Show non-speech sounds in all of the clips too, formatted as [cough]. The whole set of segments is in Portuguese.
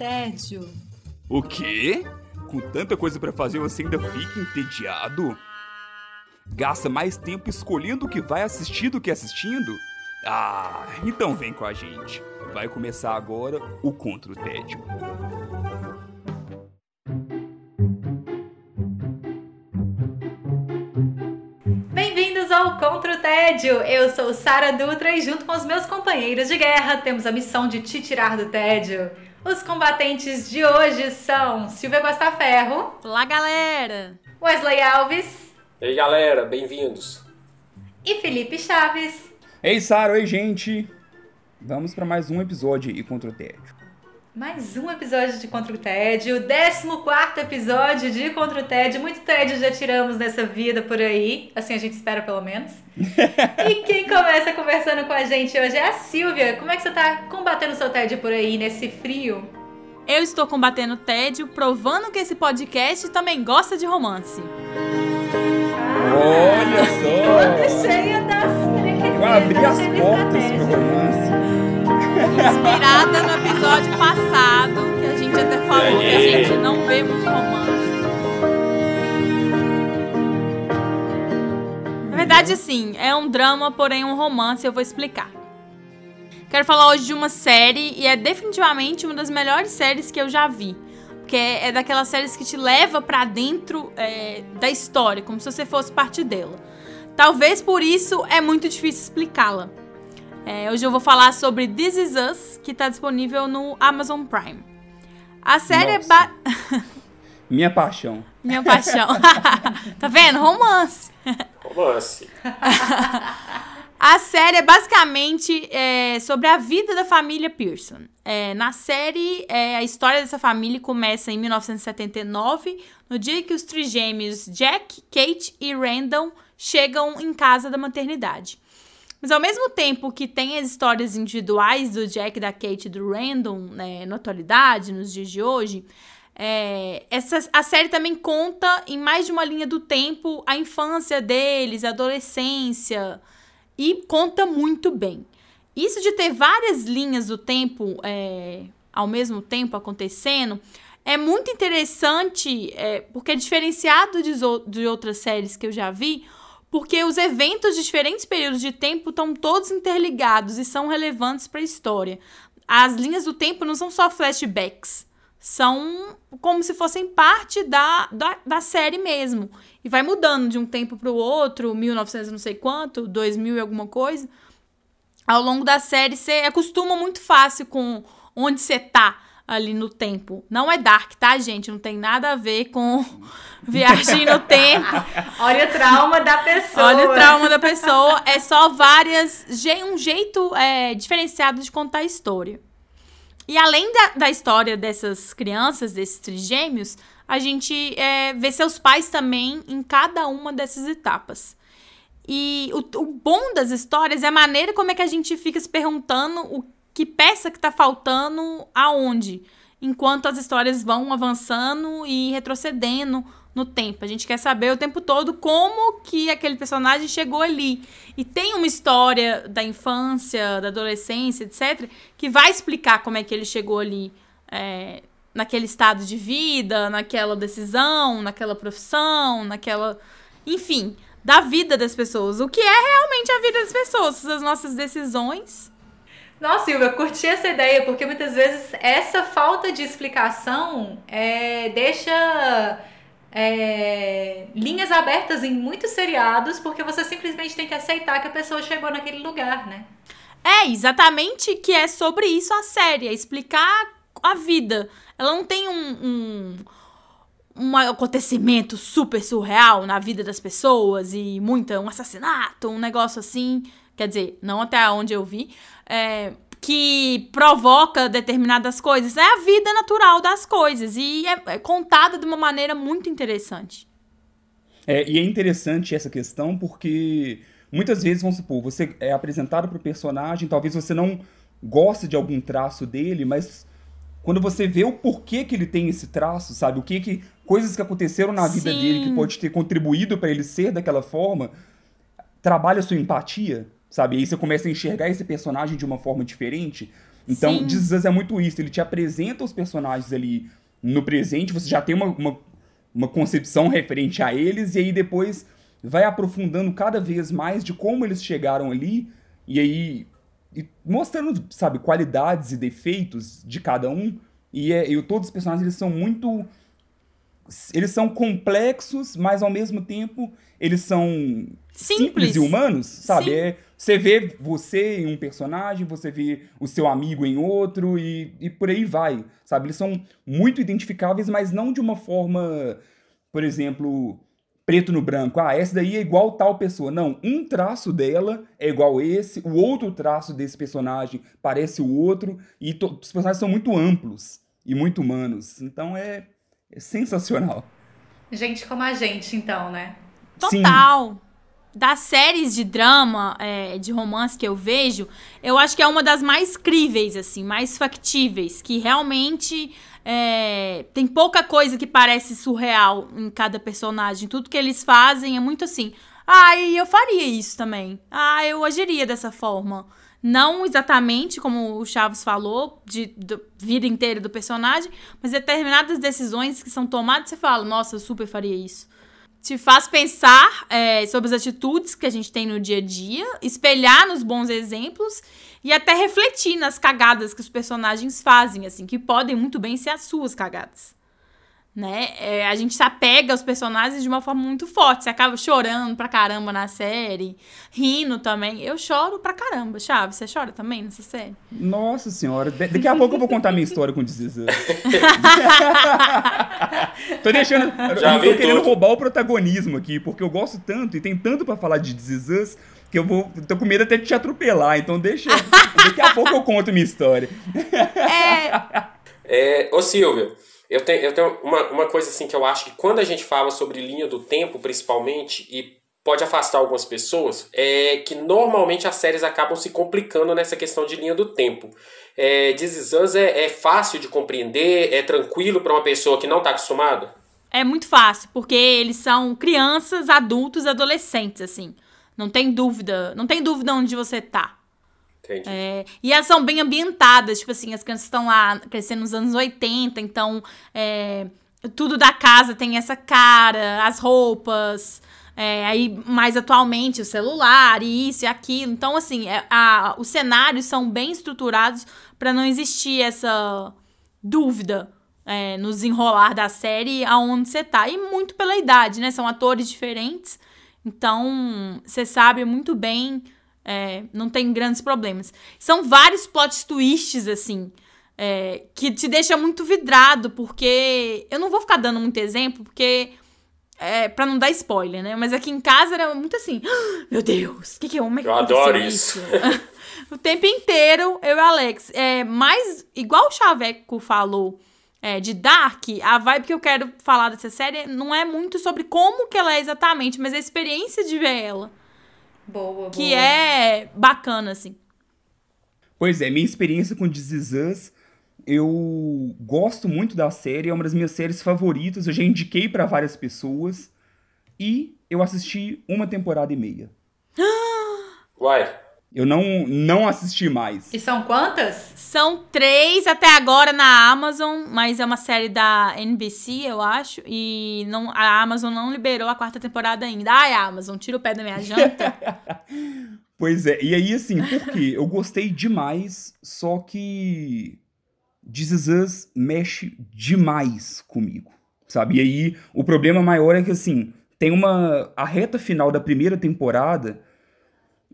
tédio. O quê? Com tanta coisa para fazer você ainda fica entediado? Gasta mais tempo escolhendo o que vai assistir do que assistindo? Ah, então vem com a gente. Vai começar agora o Contra o Tédio. Bem-vindos ao Contra o Tédio! Eu sou Sara Dutra e junto com os meus companheiros de guerra temos a missão de te tirar do tédio. Os combatentes de hoje são Silvia Gostaferro. Olá, galera! Wesley Alves. Ei, galera, bem-vindos. E Felipe Chaves. Ei, Sara, oi, gente! Vamos para mais um episódio e Contra o Tédio. Mais um episódio de Contra o Tédio, 14 episódio de Contra o Tédio. Muito tédio já tiramos nessa vida por aí, assim a gente espera pelo menos. [laughs] e quem começa conversando com a gente hoje é a Silvia. Como é que você tá combatendo o seu tédio por aí nesse frio? Eu estou combatendo o tédio, provando que esse podcast também gosta de romance. Olha só! Toda [laughs] cheia das. Eu abri as portas pro romance. Inspirada no episódio passado, que a gente até falou que a gente não vê muito romance. Na verdade, assim, é um drama, porém um romance, eu vou explicar. Quero falar hoje de uma série, e é definitivamente uma das melhores séries que eu já vi. Porque é daquelas séries que te leva pra dentro é, da história, como se você fosse parte dela. Talvez por isso é muito difícil explicá-la. É, hoje eu vou falar sobre This Is Us, que está disponível no Amazon Prime. A série Nossa. é. Ba... [laughs] Minha paixão. Minha paixão. [laughs] tá vendo? Romance. Romance. [laughs] A série é basicamente é, sobre a vida da família Pearson. É, na série, é, a história dessa família começa em 1979, no dia que os trigêmeos Jack, Kate e Randall chegam em casa da maternidade. Mas ao mesmo tempo que tem as histórias individuais do Jack, da Kate e do Randall, né, na atualidade, nos dias de hoje, é, essa, a série também conta em mais de uma linha do tempo a infância deles, a adolescência, e conta muito bem. Isso de ter várias linhas do tempo é, ao mesmo tempo acontecendo é muito interessante, é, porque é diferenciado de, de outras séries que eu já vi, porque os eventos de diferentes períodos de tempo estão todos interligados e são relevantes para a história. As linhas do tempo não são só flashbacks, são como se fossem parte da, da, da série mesmo. E vai mudando de um tempo para o outro, 1900 não sei quanto, 2000 e alguma coisa. Ao longo da série, você acostuma muito fácil com onde você tá ali no tempo. Não é dark, tá, gente? Não tem nada a ver com [laughs] viagem no tempo. [laughs] Olha o trauma da pessoa. Olha o trauma da pessoa. É só várias. Um jeito é, diferenciado de contar a história. E além da, da história dessas crianças, desses trigêmeos, a gente é, vê seus pais também em cada uma dessas etapas. E o, o bom das histórias é a maneira como é que a gente fica se perguntando o que peça que tá faltando aonde, enquanto as histórias vão avançando e retrocedendo no tempo. A gente quer saber o tempo todo como que aquele personagem chegou ali. E tem uma história da infância, da adolescência, etc., que vai explicar como é que ele chegou ali. É, naquele estado de vida, naquela decisão, naquela profissão, naquela. Enfim, da vida das pessoas. O que é realmente a vida das pessoas, as nossas decisões nossa, Silvia, curti essa ideia, porque muitas vezes essa falta de explicação é, deixa é, linhas abertas em muitos seriados, porque você simplesmente tem que aceitar que a pessoa chegou naquele lugar, né? É, exatamente que é sobre isso a série, é explicar a vida. Ela não tem um, um, um acontecimento super surreal na vida das pessoas e muita, um assassinato, um negócio assim. Quer dizer, não até onde eu vi, é, que provoca determinadas coisas. É a vida natural das coisas e é, é contada de uma maneira muito interessante. É, e é interessante essa questão porque muitas vezes, vamos supor, você é apresentado para o personagem, talvez você não goste de algum traço dele, mas quando você vê o porquê que ele tem esse traço, sabe? O que que coisas que aconteceram na vida Sim. dele que pode ter contribuído para ele ser daquela forma, trabalha a sua empatia, sabe? E aí você começa a enxergar esse personagem de uma forma diferente. Então, Sim. This Is Us é muito isso. Ele te apresenta os personagens ali no presente, você já tem uma, uma, uma concepção referente a eles, e aí depois vai aprofundando cada vez mais de como eles chegaram ali, e aí e mostrando, sabe, qualidades e defeitos de cada um. E, é, e todos os personagens eles são muito. Eles são complexos, mas ao mesmo tempo eles são simples, Simples. e humanos, sabe? É, você vê você em um personagem, você vê o seu amigo em outro e, e por aí vai, sabe? Eles são muito identificáveis, mas não de uma forma, por exemplo, preto no branco. Ah, essa daí é igual tal pessoa. Não, um traço dela é igual esse, o outro traço desse personagem parece o outro, e os personagens são muito amplos e muito humanos. Então é sensacional. Gente como a gente, então, né? Sim. Total. Das séries de drama, é, de romance que eu vejo, eu acho que é uma das mais críveis, assim, mais factíveis, que realmente é, tem pouca coisa que parece surreal em cada personagem. Tudo que eles fazem é muito assim. Ah, eu faria isso também. Ah, eu agiria dessa forma. Não exatamente como o Chaves falou, de, da vida inteira do personagem, mas determinadas decisões que são tomadas, você fala, nossa, eu super faria isso te faz pensar é, sobre as atitudes que a gente tem no dia a dia, espelhar nos bons exemplos e até refletir nas cagadas que os personagens fazem, assim, que podem muito bem ser as suas cagadas. Né? É, a gente se apega aos personagens de uma forma muito forte. Você acaba chorando pra caramba na série, rindo também. Eu choro pra caramba, Chaves. Você chora também nessa série? Nossa senhora, da- daqui a pouco eu vou contar minha história com Is Us. [laughs] tô deixando. Já eu tô querendo tudo. roubar o protagonismo aqui, porque eu gosto tanto e tem tanto pra falar de Us que eu vou. tô com medo até de te atropelar, então deixa. daqui a pouco eu conto minha história. É, [laughs] ô Silvia, eu tenho, eu tenho uma, uma coisa assim que eu acho que quando a gente fala sobre linha do tempo, principalmente, e pode afastar algumas pessoas, é que normalmente as séries acabam se complicando nessa questão de linha do tempo. É, This é, é fácil de compreender, é tranquilo para uma pessoa que não está acostumada? É muito fácil, porque eles são crianças, adultos, adolescentes, assim. Não tem dúvida. Não tem dúvida onde você tá. Entendi. É, e elas são bem ambientadas, tipo assim, as crianças estão lá crescendo nos anos 80, então é, tudo da casa tem essa cara, as roupas, é, aí mais atualmente o celular, e isso e aquilo. Então, assim, é, a- os cenários são bem estruturados para não existir essa dúvida é, no desenrolar da série aonde você tá. E muito pela idade, né? São atores diferentes, então você sabe muito bem. É, não tem grandes problemas. São vários plot twists, assim, é, que te deixa muito vidrado, porque. Eu não vou ficar dando muito exemplo, porque. É, pra não dar spoiler, né? Mas aqui em casa era muito assim. "Ah, Meu Deus, o que, que é? Como é Eu adoro isso? [laughs] o tempo inteiro, eu e Alex. É, mas, igual o Chaveco falou é, de Dark, a vibe que eu quero falar dessa série não é muito sobre como que ela é exatamente, mas a experiência de ver ela. Boa, boa. Que é bacana, assim. Pois é, minha experiência com This Is Us, eu gosto muito da série, é uma das minhas séries favoritas, eu já indiquei pra várias pessoas e eu assisti uma temporada e meia. [gasps] Uai, Eu não, não assisti mais. E são quantas? São três até agora na Amazon, mas é uma série da NBC, eu acho. E não, a Amazon não liberou a quarta temporada ainda. Ai, Amazon, tira o pé da minha janta. [laughs] Pois é, e aí assim, por quê? Eu gostei demais, só que This Is Us mexe demais comigo, sabe? E aí o problema maior é que assim, tem uma. A reta final da primeira temporada.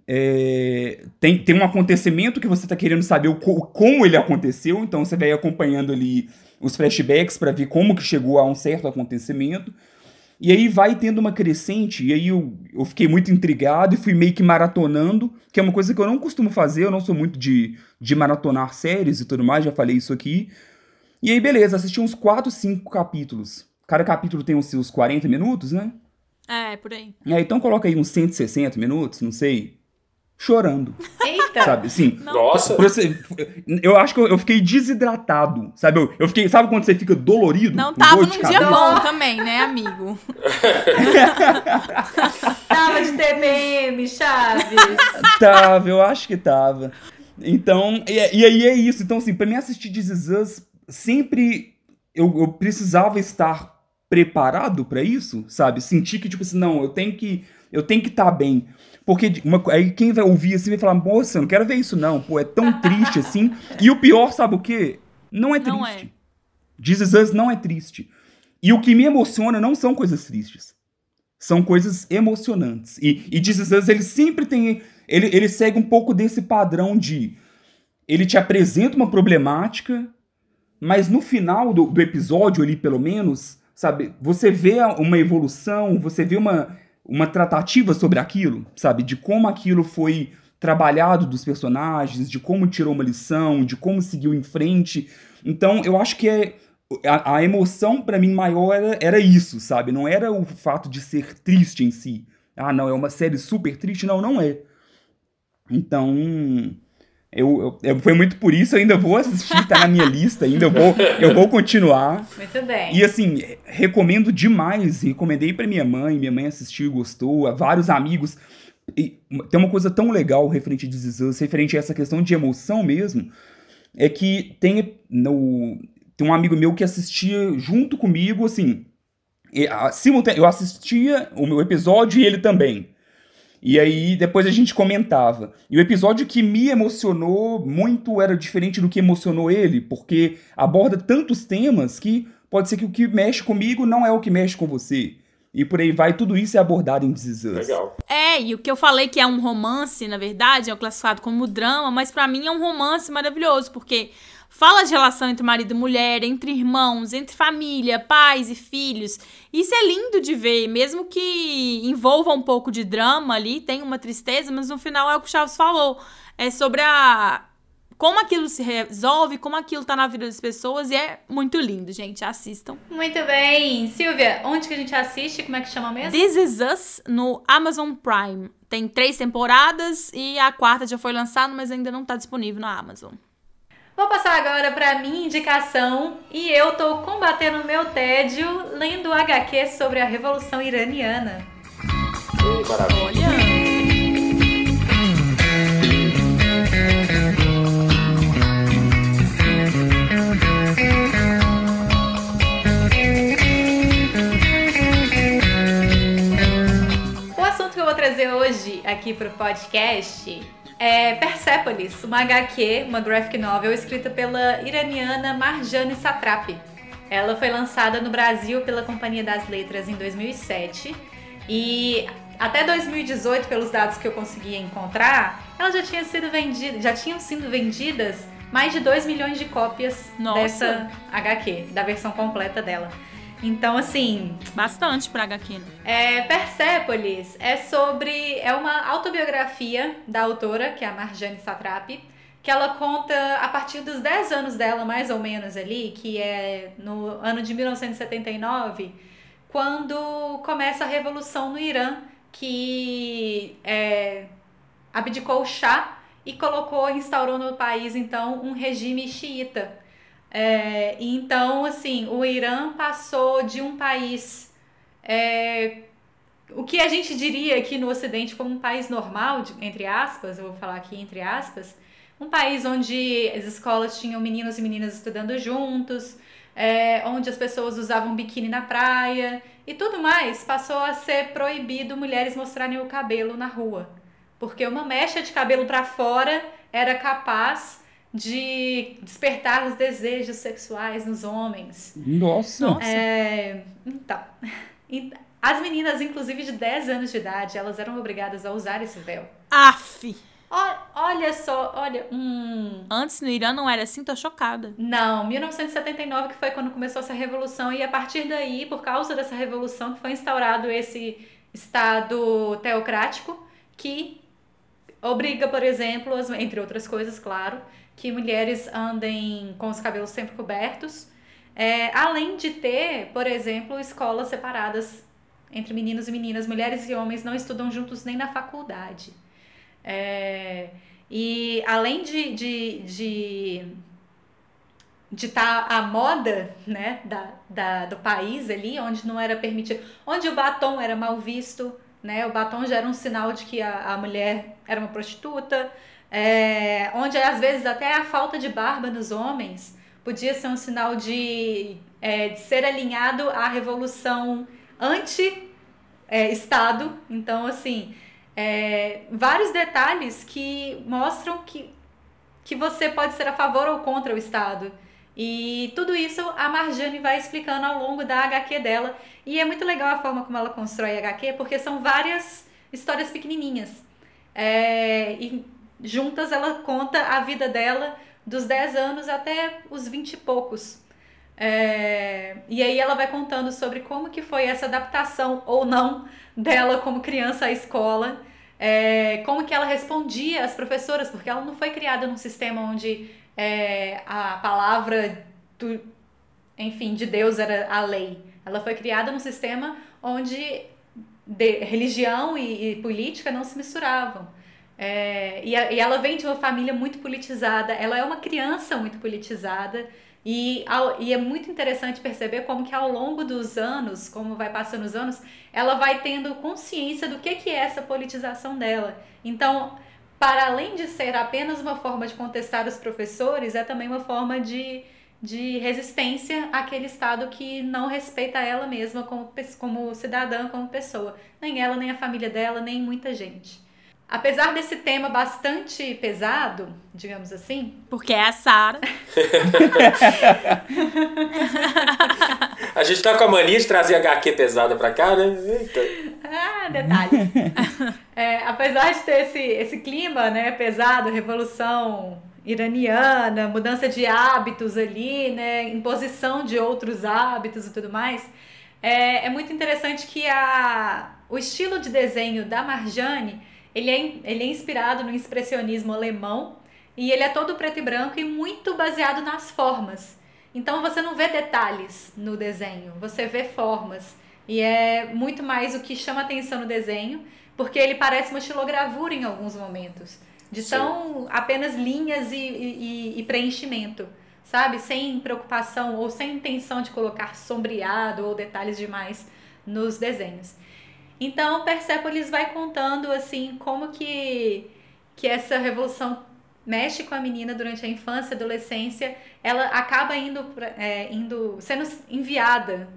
É, tem, tem um acontecimento que você tá querendo saber o, co- como ele aconteceu, então você vai acompanhando ali os flashbacks pra ver como que chegou a um certo acontecimento. E aí vai tendo uma crescente, e aí eu, eu fiquei muito intrigado e fui meio que maratonando, que é uma coisa que eu não costumo fazer, eu não sou muito de, de maratonar séries e tudo mais, já falei isso aqui. E aí, beleza, assisti uns 4, 5 capítulos. Cada capítulo tem os seus 40 minutos, né? é, por aí. É, então coloca aí uns 160 minutos, não sei. Chorando, Eita! sabe? Assim, nossa, eu acho que eu, fiquei desidratado, sabe? Eu, eu fiquei, sabe quando você fica dolorido? Não tava num dia bom também, né, amigo? [laughs] Tava de TPM, Chaves! Tava, eu acho que tava. Então, e, e, aí é isso. Então, assim, pra mim assistir This Is Us, sempre eu, eu precisava estar preparado para isso, sabe? Sentir que, tipo assim, não, eu tenho que eu tenho que estar tá bem. Porque uma, aí quem vai ouvir assim vai falar, moça, eu não quero ver isso não, pô, é tão triste assim. [laughs] E o pior, sabe o quê? Não é triste. Não é. Is Us não é triste. E o que me emociona não são coisas tristes. São coisas emocionantes. E, e Is Us, ele sempre tem... Ele, ele segue um pouco desse padrão de... Ele te apresenta uma problemática, mas no final do, do episódio ali, pelo menos, sabe? Você vê uma evolução, você vê uma uma tratativa sobre aquilo, sabe? De como aquilo foi trabalhado dos personagens, de como tirou uma lição, de como seguiu em frente. Então, eu acho que é a, a emoção para mim maior era, era isso, sabe? Não era o fato de ser triste em si. Ah, não, é uma série super triste. Não, não é. Então, eu, eu, foi muito por isso, eu ainda vou assistir, tá na minha lista ainda, eu vou, eu vou continuar. Muito bem. E assim, recomendo demais, recomendei para minha mãe, minha mãe assistiu, gostou, a vários amigos. E tem uma coisa tão legal referente a This referente a essa questão de emoção mesmo, é que tem, no, tem um amigo meu que assistia junto comigo, assim, eu assistia o meu episódio e ele também. E aí depois a gente comentava. E o episódio que me emocionou muito era diferente do que emocionou ele, porque aborda tantos temas que pode ser que o que mexe comigo não é o que mexe com você. E por aí vai, tudo isso é abordado em This Legal. É, e o que eu falei que é um romance, na verdade, é classificado como drama, mas para mim é um romance maravilhoso, porque Fala de relação entre marido e mulher, entre irmãos, entre família, pais e filhos. Isso é lindo de ver, mesmo que envolva um pouco de drama ali, tem uma tristeza, mas no final é o que o Chaves falou. É sobre a como aquilo se resolve, como aquilo tá na vida das pessoas e é muito lindo, gente. Assistam. Muito bem. Silvia, onde que a gente assiste? Como é que chama mesmo? This Is Us no Amazon Prime. Tem três temporadas e a quarta já foi lançada, mas ainda não tá disponível na Amazon. Vou passar agora para minha indicação e eu tô combatendo o meu tédio lendo o HQ sobre a Revolução Iraniana. Ei, maravilha. Olha. O assunto que eu vou trazer hoje aqui pro podcast é Persepolis, uma HQ, uma graphic novel escrita pela iraniana Marjane Satrapi. Ela foi lançada no Brasil pela Companhia das Letras em 2007 e até 2018, pelos dados que eu consegui encontrar, ela já tinha sido vendida, já tinham sido vendidas mais de 2 milhões de cópias Nossa. dessa HQ, da versão completa dela. Então, assim. Bastante pra HQ. Né? É, Persepolis é sobre. É uma autobiografia da autora, que é a Marjane Satrapi, que ela conta a partir dos 10 anos dela, mais ou menos ali, que é no ano de 1979, quando começa a revolução no Irã, que é, abdicou o chá e colocou, instaurou no país, então, um regime xiita é, então, assim, o Irã passou de um país. É, o que a gente diria aqui no Ocidente como um país normal, de, entre aspas, eu vou falar aqui entre aspas, um país onde as escolas tinham meninos e meninas estudando juntos, é, onde as pessoas usavam biquíni na praia e tudo mais, passou a ser proibido mulheres mostrarem o cabelo na rua. Porque uma mecha de cabelo para fora era capaz de despertar os desejos sexuais nos homens. Nossa! É, então, [laughs] as meninas, inclusive de 10 anos de idade, elas eram obrigadas a usar esse véu. Aff! olha só, olha, hum... Antes no Irã não era assim, tô chocada. Não, 1979 que foi quando começou essa revolução e a partir daí, por causa dessa revolução, que foi instaurado esse estado teocrático que obriga, por exemplo, entre outras coisas, claro, que mulheres andem com os cabelos sempre cobertos, é, além de ter, por exemplo, escolas separadas entre meninos e meninas, mulheres e homens não estudam juntos nem na faculdade. É, e além de de, de, estar tá a moda né, da, da, do país ali, onde não era permitido, onde o batom era mal visto, né, o batom já era um sinal de que a, a mulher era uma prostituta, é, onde às vezes até a falta de barba nos homens podia ser um sinal de, é, de ser alinhado à revolução anti-Estado. É, então, assim, é, vários detalhes que mostram que, que você pode ser a favor ou contra o Estado. E tudo isso a Marjane vai explicando ao longo da HQ dela. E é muito legal a forma como ela constrói a HQ, porque são várias histórias pequenininhas. É, e juntas ela conta a vida dela dos 10 anos até os 20 e poucos. É, e aí ela vai contando sobre como que foi essa adaptação ou não dela como criança à escola, é, como que ela respondia às professoras, porque ela não foi criada num sistema onde é, a palavra do, enfim, de Deus era a lei. Ela foi criada num sistema onde de, religião e, e, política não se misturavam. É, e, a, e ela vem de uma família muito politizada, ela é uma criança muito politizada. E, ao, e é muito interessante perceber como que ao longo dos anos, como vai passando os anos, ela vai tendo consciência do que, que é essa politização dela. Então, para além de ser apenas uma forma de contestar os professores, é também uma forma de, de resistência àquele Estado que não respeita ela mesma como, como cidadã, como pessoa. Nem ela, nem a família dela, nem muita gente. Apesar desse tema bastante pesado, digamos assim. Porque é a Sara. [laughs] a gente tá com a mania de trazer HQ pesada pra cá, né? Eita. Ah, detalhes. [laughs] é, apesar de ter esse, esse clima né, pesado, revolução iraniana, mudança de hábitos ali, né, imposição de outros hábitos e tudo mais, é, é muito interessante que a, o estilo de desenho da Marjane ele é, ele é inspirado no expressionismo alemão e ele é todo preto e branco e muito baseado nas formas. Então você não vê detalhes no desenho, você vê formas. E é muito mais o que chama atenção no desenho, porque ele parece uma estilogravura em alguns momentos. De Sim. tão apenas linhas e, e, e preenchimento, sabe? Sem preocupação ou sem intenção de colocar sombreado ou detalhes demais nos desenhos. Então, Persepolis vai contando assim como que que essa revolução mexe com a menina durante a infância, adolescência, ela acaba indo, é, indo sendo enviada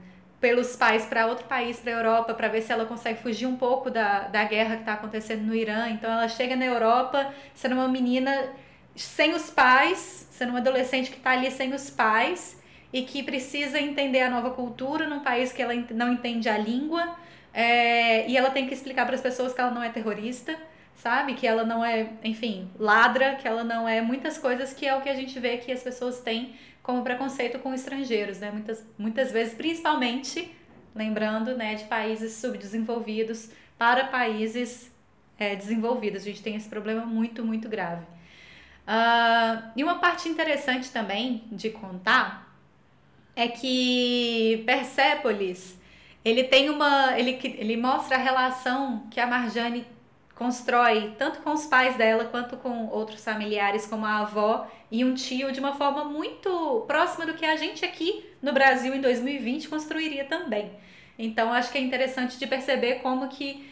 pelos pais para outro país, para a Europa, para ver se ela consegue fugir um pouco da, da guerra que está acontecendo no Irã. Então ela chega na Europa sendo uma menina sem os pais, sendo uma adolescente que está ali sem os pais e que precisa entender a nova cultura num país que ela não entende a língua é, e ela tem que explicar para as pessoas que ela não é terrorista, sabe? Que ela não é, enfim, ladra, que ela não é muitas coisas que é o que a gente vê que as pessoas têm como preconceito com estrangeiros, né? Muitas, muitas vezes, principalmente, lembrando, né, de países subdesenvolvidos para países é, desenvolvidos. A gente tem esse problema muito, muito grave. Uh, e uma parte interessante também de contar é que Persépolis ele tem uma. Ele, ele mostra a relação que a Marjane constrói, tanto com os pais dela quanto com outros familiares, como a avó e um tio, de uma forma muito próxima do que a gente aqui no Brasil em 2020 construiria também. Então, acho que é interessante de perceber como que,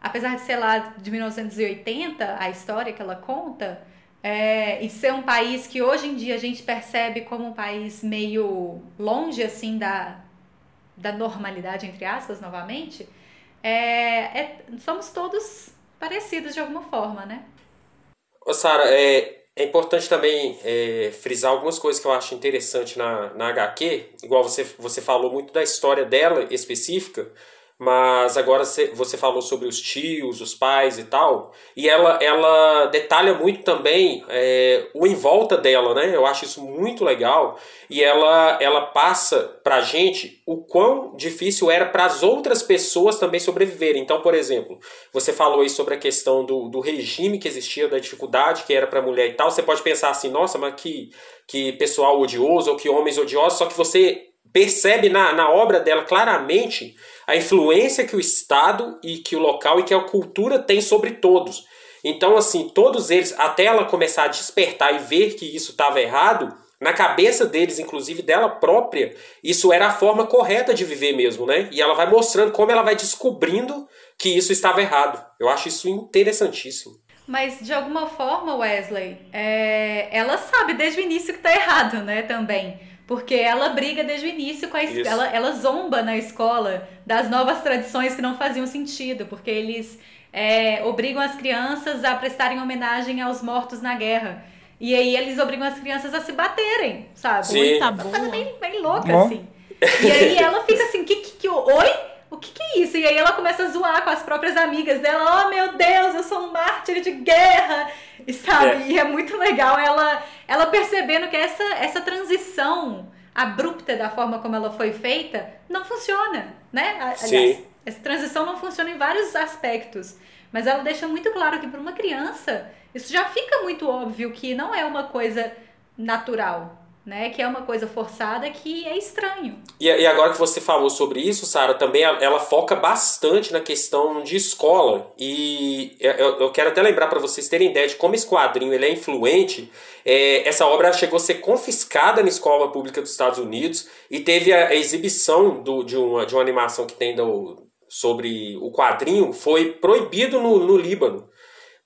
apesar de ser lá de 1980, a história que ela conta, é, e ser um país que hoje em dia a gente percebe como um país meio longe, assim, da, da normalidade, entre aspas, novamente, é, é, somos todos parecidos de alguma forma, né? Ô, Sara, é, é importante também é, frisar algumas coisas que eu acho interessante na, na HQ, igual você, você falou muito da história dela específica, mas agora você falou sobre os tios, os pais e tal, e ela, ela detalha muito também é, o em volta dela, né? Eu acho isso muito legal, e ela, ela passa pra gente o quão difícil era para as outras pessoas também sobreviverem. Então, por exemplo, você falou aí sobre a questão do, do regime que existia, da dificuldade que era para mulher e tal, você pode pensar assim, nossa, mas que, que pessoal odioso, ou que homens odiosos, só que você percebe na, na obra dela claramente a influência que o Estado e que o local e que a cultura tem sobre todos. Então, assim, todos eles, até ela começar a despertar e ver que isso estava errado, na cabeça deles, inclusive dela própria, isso era a forma correta de viver mesmo, né? E ela vai mostrando como ela vai descobrindo que isso estava errado. Eu acho isso interessantíssimo. Mas de alguma forma, Wesley, é, ela sabe desde o início que tá errado, né? Também. Porque ela briga desde o início com a escola, ela zomba na escola das novas tradições que não faziam sentido, porque eles é, obrigam as crianças a prestarem homenagem aos mortos na guerra. E aí eles obrigam as crianças a se baterem, sabe? Sim. Muita Uma coisa boa. bem, bem louca, Ó. assim. E aí ela fica assim, que, que, que, oi? Isso? E aí ela começa a zoar com as próprias amigas dela. Oh, meu Deus, eu sou um mártir de guerra. E sabe? É. E é muito legal ela, ela percebendo que essa, essa transição abrupta da forma como ela foi feita não funciona, né? A- Sim. Aliás, essa transição não funciona em vários aspectos. Mas ela deixa muito claro que para uma criança, isso já fica muito óbvio que não é uma coisa natural, né? Que é uma coisa forçada que é estranho. E, e agora que você falou sobre isso, Sara, também ela, foca bastante na questão de escola. E eu, eu quero até lembrar para vocês terem ideia de como esse quadrinho ele é influente. É, essa obra chegou a ser confiscada na escola pública dos Estados Unidos e teve a, a exibição do, de, uma, de uma animação que tem do, sobre o quadrinho, foi proibido no, no Líbano.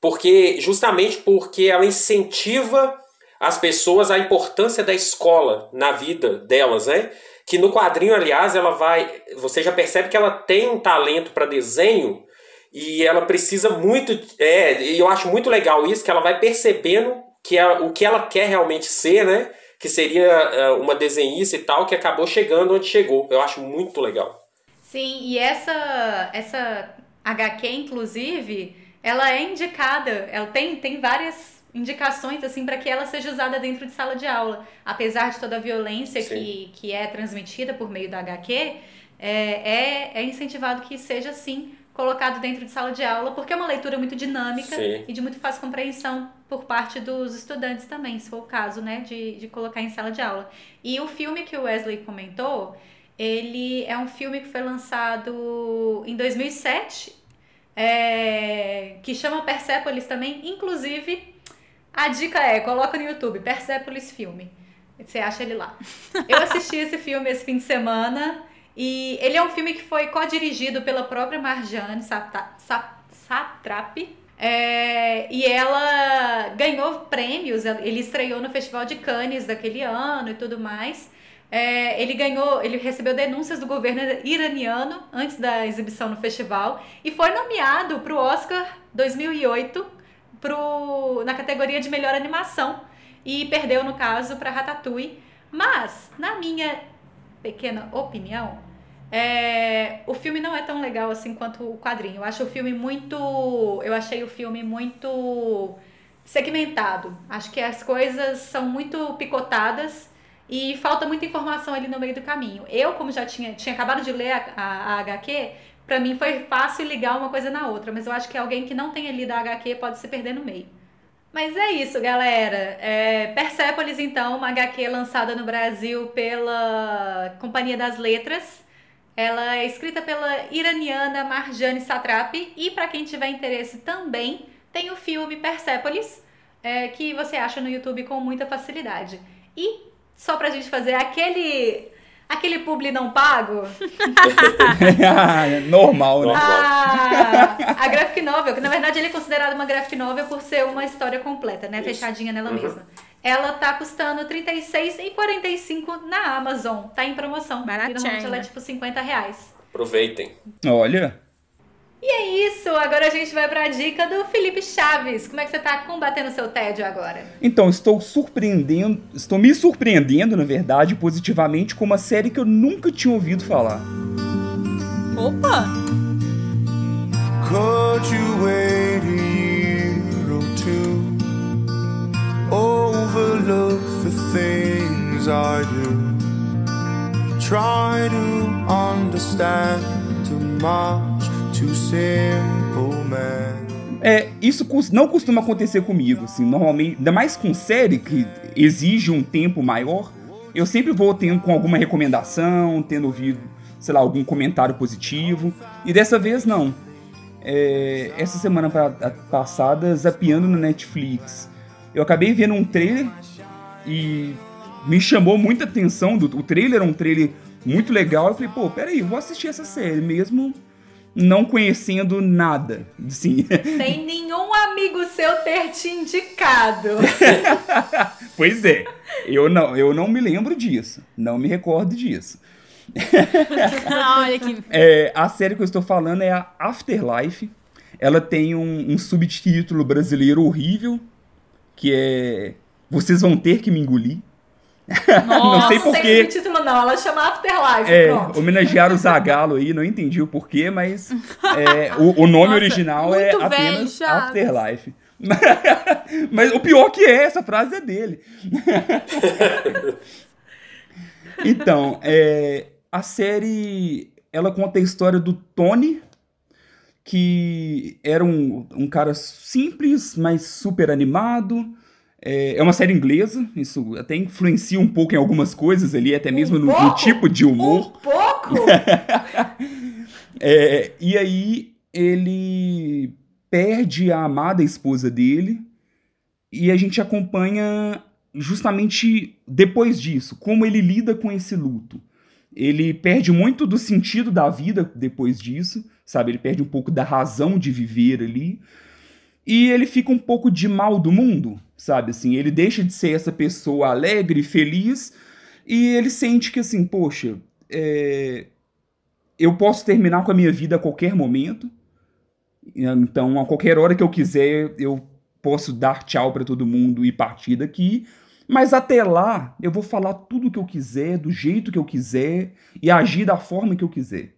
Porque, justamente porque ela incentiva as pessoas a importância da escola na vida delas, né? Que no quadrinho, aliás, ela vai. Você já percebe que ela tem um talento para desenho e ela precisa muito. É, e eu acho muito legal isso, que ela vai percebendo que é o que ela quer realmente ser, né? Que seria é, uma desenhista e tal, que acabou chegando onde chegou. Eu acho muito legal. Sim, e essa essa HQ, inclusive, ela é indicada, ela tem, tem várias indicações assim para que ela seja usada dentro de sala de aula. Apesar de toda a violência Sim. que, que é transmitida por meio da HQ, é, é, é incentivado que seja assim colocado dentro de sala de aula, porque é uma leitura muito dinâmica Sim. e de muito fácil compreensão por parte dos estudantes também, se for o caso, né, de, de colocar em sala de aula. E o filme que o Wesley comentou, ele é um filme que foi lançado em 2007, é, que chama Persepolis também. Inclusive, a dica é, coloca no YouTube, Persepolis Filme. Você acha ele lá. [laughs] Eu assisti esse filme esse fim de semana e ele é um filme que foi co-dirigido pela própria Marjane Satrapi. É, e ela ganhou prêmios, ele estreou no Festival de Cannes daquele ano e tudo mais. É, ele ganhou, ele recebeu denúncias do governo iraniano antes da exibição no festival e foi nomeado para o Oscar 2008 pro, na categoria de melhor animação e perdeu no caso para Ratatouille. Mas na minha pequena opinião, é, o filme não é tão legal assim quanto o quadrinho. Eu acho o filme muito, eu achei o filme muito segmentado. Acho que as coisas são muito picotadas e falta muita informação ali no meio do caminho. Eu, como já tinha, tinha acabado de ler a, a, a HQ, pra mim foi fácil ligar uma coisa na outra, mas eu acho que alguém que não tenha lido a HQ pode se perder no meio. Mas é isso, galera. É, Persepolis, então, uma HQ lançada no Brasil pela Companhia das Letras. Ela é escrita pela iraniana Marjane Satrapi e para quem tiver interesse também tem o filme Persepolis, é, que você acha no YouTube com muita facilidade. E só pra gente fazer aquele aquele publi não pago, [laughs] Normal, né? Normal. a, graphic novel, que na verdade ele é considerado uma graphic novel por ser uma história completa, né? Isso. Fechadinha nela Uhum. mesma. Ela tá custando R$ 36,45 na Amazon. Tá em promoção. Baratinha E normalmente ela é tipo 50 reais. Aproveitem. Olha, E é isso, agora a gente vai pra dica do Felipe Chaves. Como é que você tá combatendo o seu tédio agora? então estou surpreendendo, estou me surpreendendo, na verdade, positivamente com uma série que eu nunca tinha ouvido falar. Opa! Could you wait a year or two? Overlook the things I do. Try to understand too É, isso não costuma acontecer comigo, assim, normalmente, ainda mais com série que exige um tempo maior, eu sempre vou tendo com alguma recomendação, tendo ouvido, sei lá, algum comentário positivo, e dessa vez não. É, essa semana pa- a- passada, zapeando no Netflix, eu acabei vendo um trailer e me chamou muita atenção, do, o trailer é um trailer muito legal, eu falei, pô, peraí, vou assistir essa série, mesmo não conhecendo nada. Sim. Sem nenhum amigo seu ter te indicado. [laughs] pois é. Eu não, eu não me lembro disso. Não me recordo disso. [laughs] Olha que. É, a série que eu estou falando é a Afterlife. Ela tem um, um subtítulo brasileiro horrível, que é Vocês vão ter que me engolir. Não sei porquê. não, ela chama Afterlife, É, pronto. homenagearam o Zagalo aí, não entendi o porquê, mas é, o, o nome Nossa, original é velho, apenas chato. Afterlife. [laughs] mas o pior que é, essa frase é dele. [laughs] então, é, a série, ela conta a história do Tony, que era um, um cara simples, mas super animado. É, é uma série inglesa, isso até influencia um pouco em algumas coisas ali, até mesmo no- no, pouco? tipo de humor. Um pouco? [laughs] É, e aí ele perde a amada esposa dele e a gente acompanha justamente depois disso, como ele lida com esse luto. Ele perde muito do sentido da vida depois disso, sabe? Ele perde um pouco da razão de viver ali. E ele fica um pouco de mal do mundo, sabe? Assim, ele deixa de ser essa pessoa alegre, feliz, e ele sente que, assim, poxa, é, eu posso terminar com a minha vida a qualquer momento. Então, a qualquer hora que eu quiser, eu posso dar tchau pra todo mundo e partir daqui. Mas até lá, eu vou falar tudo o que eu quiser, do jeito que eu quiser e agir da forma que eu quiser.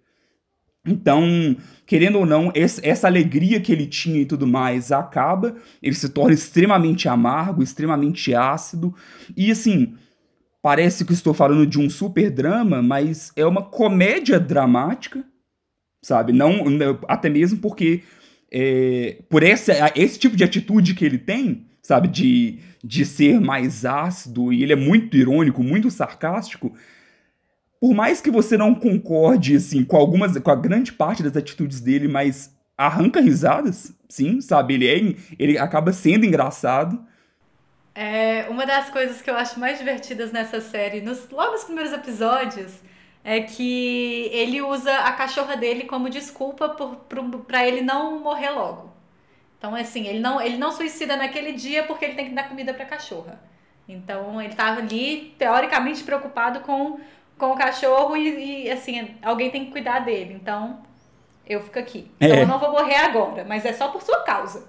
Então, querendo ou não, esse- essa alegria que ele tinha e tudo mais acaba, ele se torna extremamente amargo, extremamente ácido, e assim, parece que estou falando de um super drama, mas é uma comédia dramática, sabe? Não, até mesmo porque é, por essa, esse tipo de atitude que ele tem, sabe, de, de ser mais ácido e ele é muito irônico, muito sarcástico. Por mais que você não concorde assim com algumas, com a grande parte das atitudes dele, mas arranca risadas, sim, sabe? Ele é, ele acaba sendo engraçado. É, uma das coisas que eu acho mais divertidas nessa série, nos, logo nos primeiros episódios, é que ele usa a cachorra dele como desculpa pra ele não morrer logo. Então, assim, ele não, ele não suicida naquele dia porque ele tem que dar comida pra cachorra. Então, ele tava ali, teoricamente, preocupado com, com o cachorro e, e, assim, alguém tem que cuidar dele. Então, eu fico aqui. Então, É. eu não vou morrer agora, mas é só por sua causa.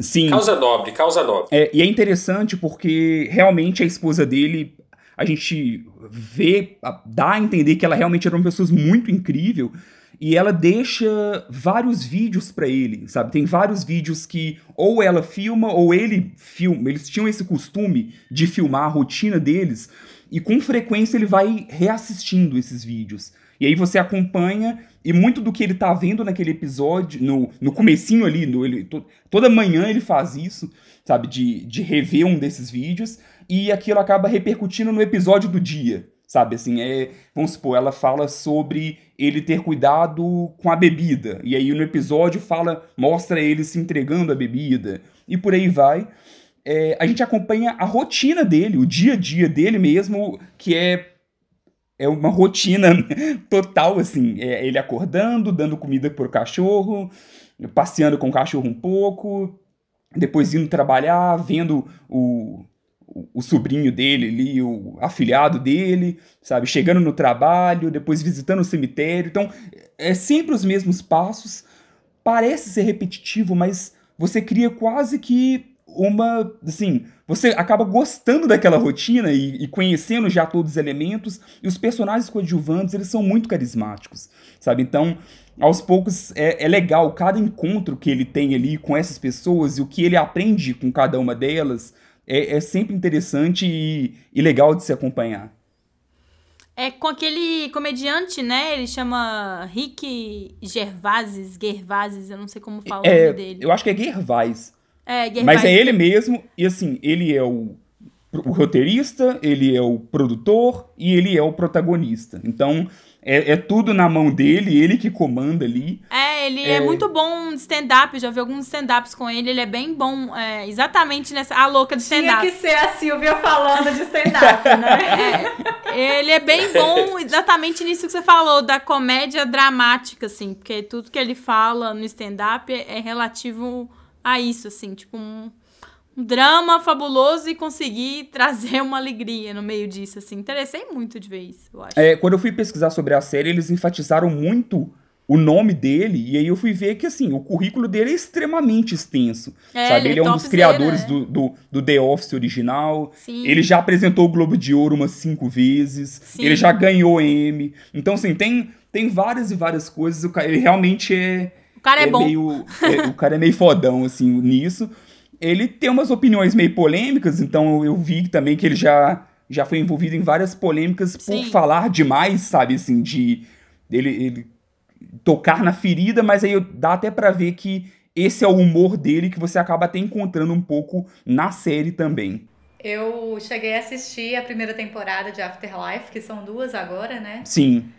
Sim. Causa nobre, causa nobre. É, e é interessante porque realmente a esposa dele, a gente vê, dá a entender que ela realmente era uma pessoa muito incrível. E ela deixa vários vídeos pra ele, sabe? Tem vários vídeos que ou ela filma ou ele filma. Eles tinham esse costume de filmar a rotina deles e com frequência ele vai reassistindo esses vídeos. E aí você acompanha e muito do que ele tá vendo naquele episódio, no, no comecinho ali, no, ele, to- toda manhã ele faz isso, sabe? De, de rever um desses vídeos e aquilo acaba repercutindo no episódio do dia, sabe? Assim, é, vamos supor, ela fala sobre ele ter cuidado com a bebida. E aí no episódio fala, mostra ele se entregando a bebida. E por aí vai. É, a gente acompanha a rotina dele, o dia a dia dele mesmo, que é é uma rotina [laughs] total, assim. É ele acordando, dando comida pro cachorro, passeando com o cachorro um pouco, depois indo trabalhar, vendo o, o, o sobrinho dele ali, o afilhado dele, sabe? Chegando no trabalho, depois visitando o cemitério. Então, é sempre os mesmos passos. Parece ser repetitivo, mas você cria quase que uma. Assim, você acaba gostando daquela rotina e, e conhecendo já todos os elementos. E os personagens coadjuvantes, eles são muito carismáticos, sabe? Então, aos poucos, é, é legal cada encontro que ele tem ali com essas pessoas e o que ele aprende com cada uma delas. É, é sempre interessante e, e legal de se acompanhar. É com aquele comediante, né? Ele chama Rick Gervais, Gervais, eu não sei como fala o É, nome dele. eu acho que é Gervais. É, Gervais. Mas é ele mesmo, e assim, ele é o, o roteirista, ele é o produtor e ele é o protagonista. Então, é, é tudo na mão dele, ele que comanda ali. É, ele é, É. muito bom de stand-up, já vi alguns stand-ups com ele, ele é bem bom, é, exatamente nessa, a louca do Tinha stand-up. que ser a Silvia falando de stand-up, né? [laughs] Ele é bem bom exatamente nisso que você falou, da comédia dramática, assim, porque tudo que ele fala no stand-up é, é relativo a isso, assim, tipo um, um drama fabuloso e conseguir [laughs] trazer uma alegria no meio disso, assim. Interessei muito de ver isso, eu acho. É, quando eu fui pesquisar sobre a série, eles enfatizaram muito o nome dele, e aí eu fui ver que, assim, o currículo dele é extremamente extenso, É, sabe? ele Ele é um dos criadores né? do, do, do The Office original, Sim. ele já apresentou o Globo de Ouro umas cinco vezes, Sim. ele já ganhou Emmy, então, assim, tem, tem várias e várias coisas, ele realmente é... O cara é, bom. meio, é, o cara é meio fodão, assim, nisso. Ele tem umas opiniões meio polêmicas, então eu vi também que ele já, já foi envolvido em várias polêmicas por Sim. falar demais, sabe, assim, de ele, ele tocar na ferida, mas aí dá até pra ver que esse é o humor dele que você acaba até encontrando um pouco na série também. Eu cheguei a assistir a primeira temporada de Afterlife, que são duas agora, né? Sim,